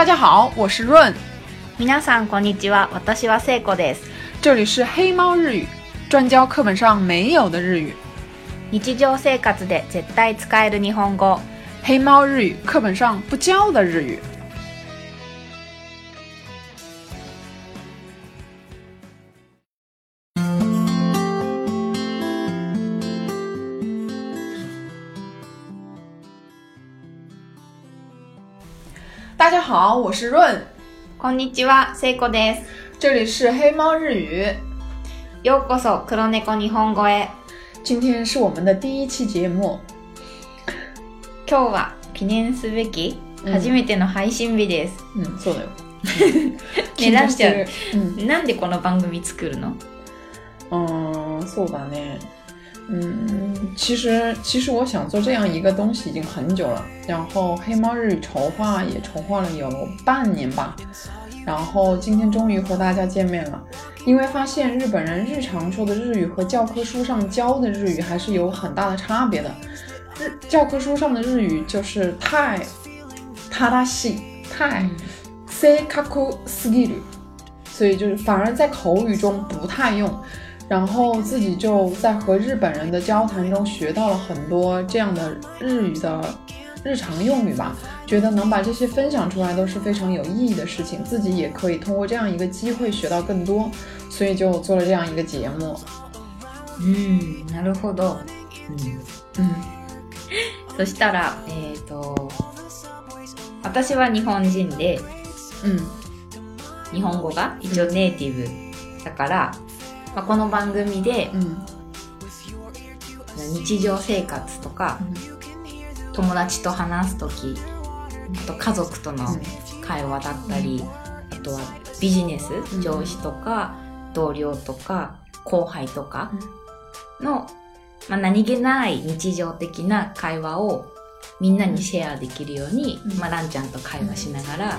大家好，我是润。皆さんこんにちは。私はセイコです。这里是黑猫日语，专教课本上没有的日语。日常生活で絶対使える日本語。黑猫日语课本上不教的日语。家好，我是润。こんにちは、いこです。这里是黑猫日语。ようこそ黒猫日本語へ。今天是我们的第一期节目。今日は記念すべき初めての配信日です。うん、うん、そうだよ。ね、なんうん、なんでこの番組作るのうん、そうだね。嗯，其实其实我想做这样一个东西已经很久了，然后黑猫日语筹划也筹划了有半年吧，然后今天终于和大家见面了，因为发现日本人日常说的日语和教科书上教的日语还是有很大的差别的，日教科书上的日语就是太，他だ西太，せ卡库斯ぎる，所以就是反而在口语中不太用。然后自己就在和日本人的交谈中学到了很多这样的日语的日常用语吧，觉得能把这些分享出来都是非常有意义的事情，自己也可以通过这样一个机会学到更多，所以就做了这样一个节目。嗯，なるほど。嗯。そしたら、えっと、私は日本人で、うん、日本語が一応ネイティブだから。まあ、この番組で、うん、日常生活とか、うん、友達と話す時あと家族との会話だったり、あとはビジネス上司とか、同僚とか後輩とかの、まあ、何気ない日常的な会話をみんなにシェアできるように、まあ、ランちゃんと会話しながら、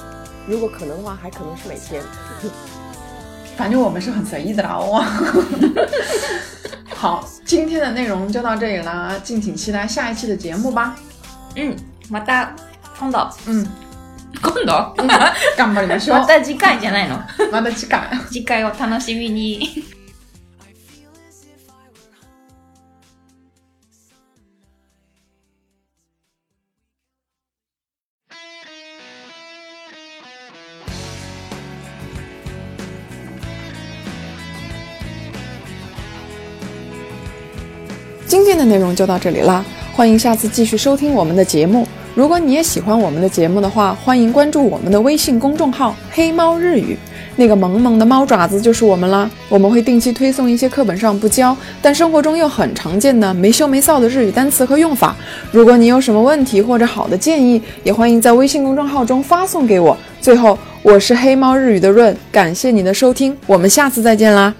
如果可能的话，还可能是每天。反正我们是很随意的啦。好，今天的内容就到这里啦，敬请期待下一期的节目吧。嗯，么哒，空到，嗯，空岛。干不你们说。么哒，次回じゃないの？么哒，次 回，次回を楽しみに。今天的内容就到这里啦，欢迎下次继续收听我们的节目。如果你也喜欢我们的节目的话，欢迎关注我们的微信公众号“黑猫日语”，那个萌萌的猫爪子就是我们啦。我们会定期推送一些课本上不教但生活中又很常见的没羞没臊的日语单词和用法。如果你有什么问题或者好的建议，也欢迎在微信公众号中发送给我。最后，我是黑猫日语的润，感谢你的收听，我们下次再见啦。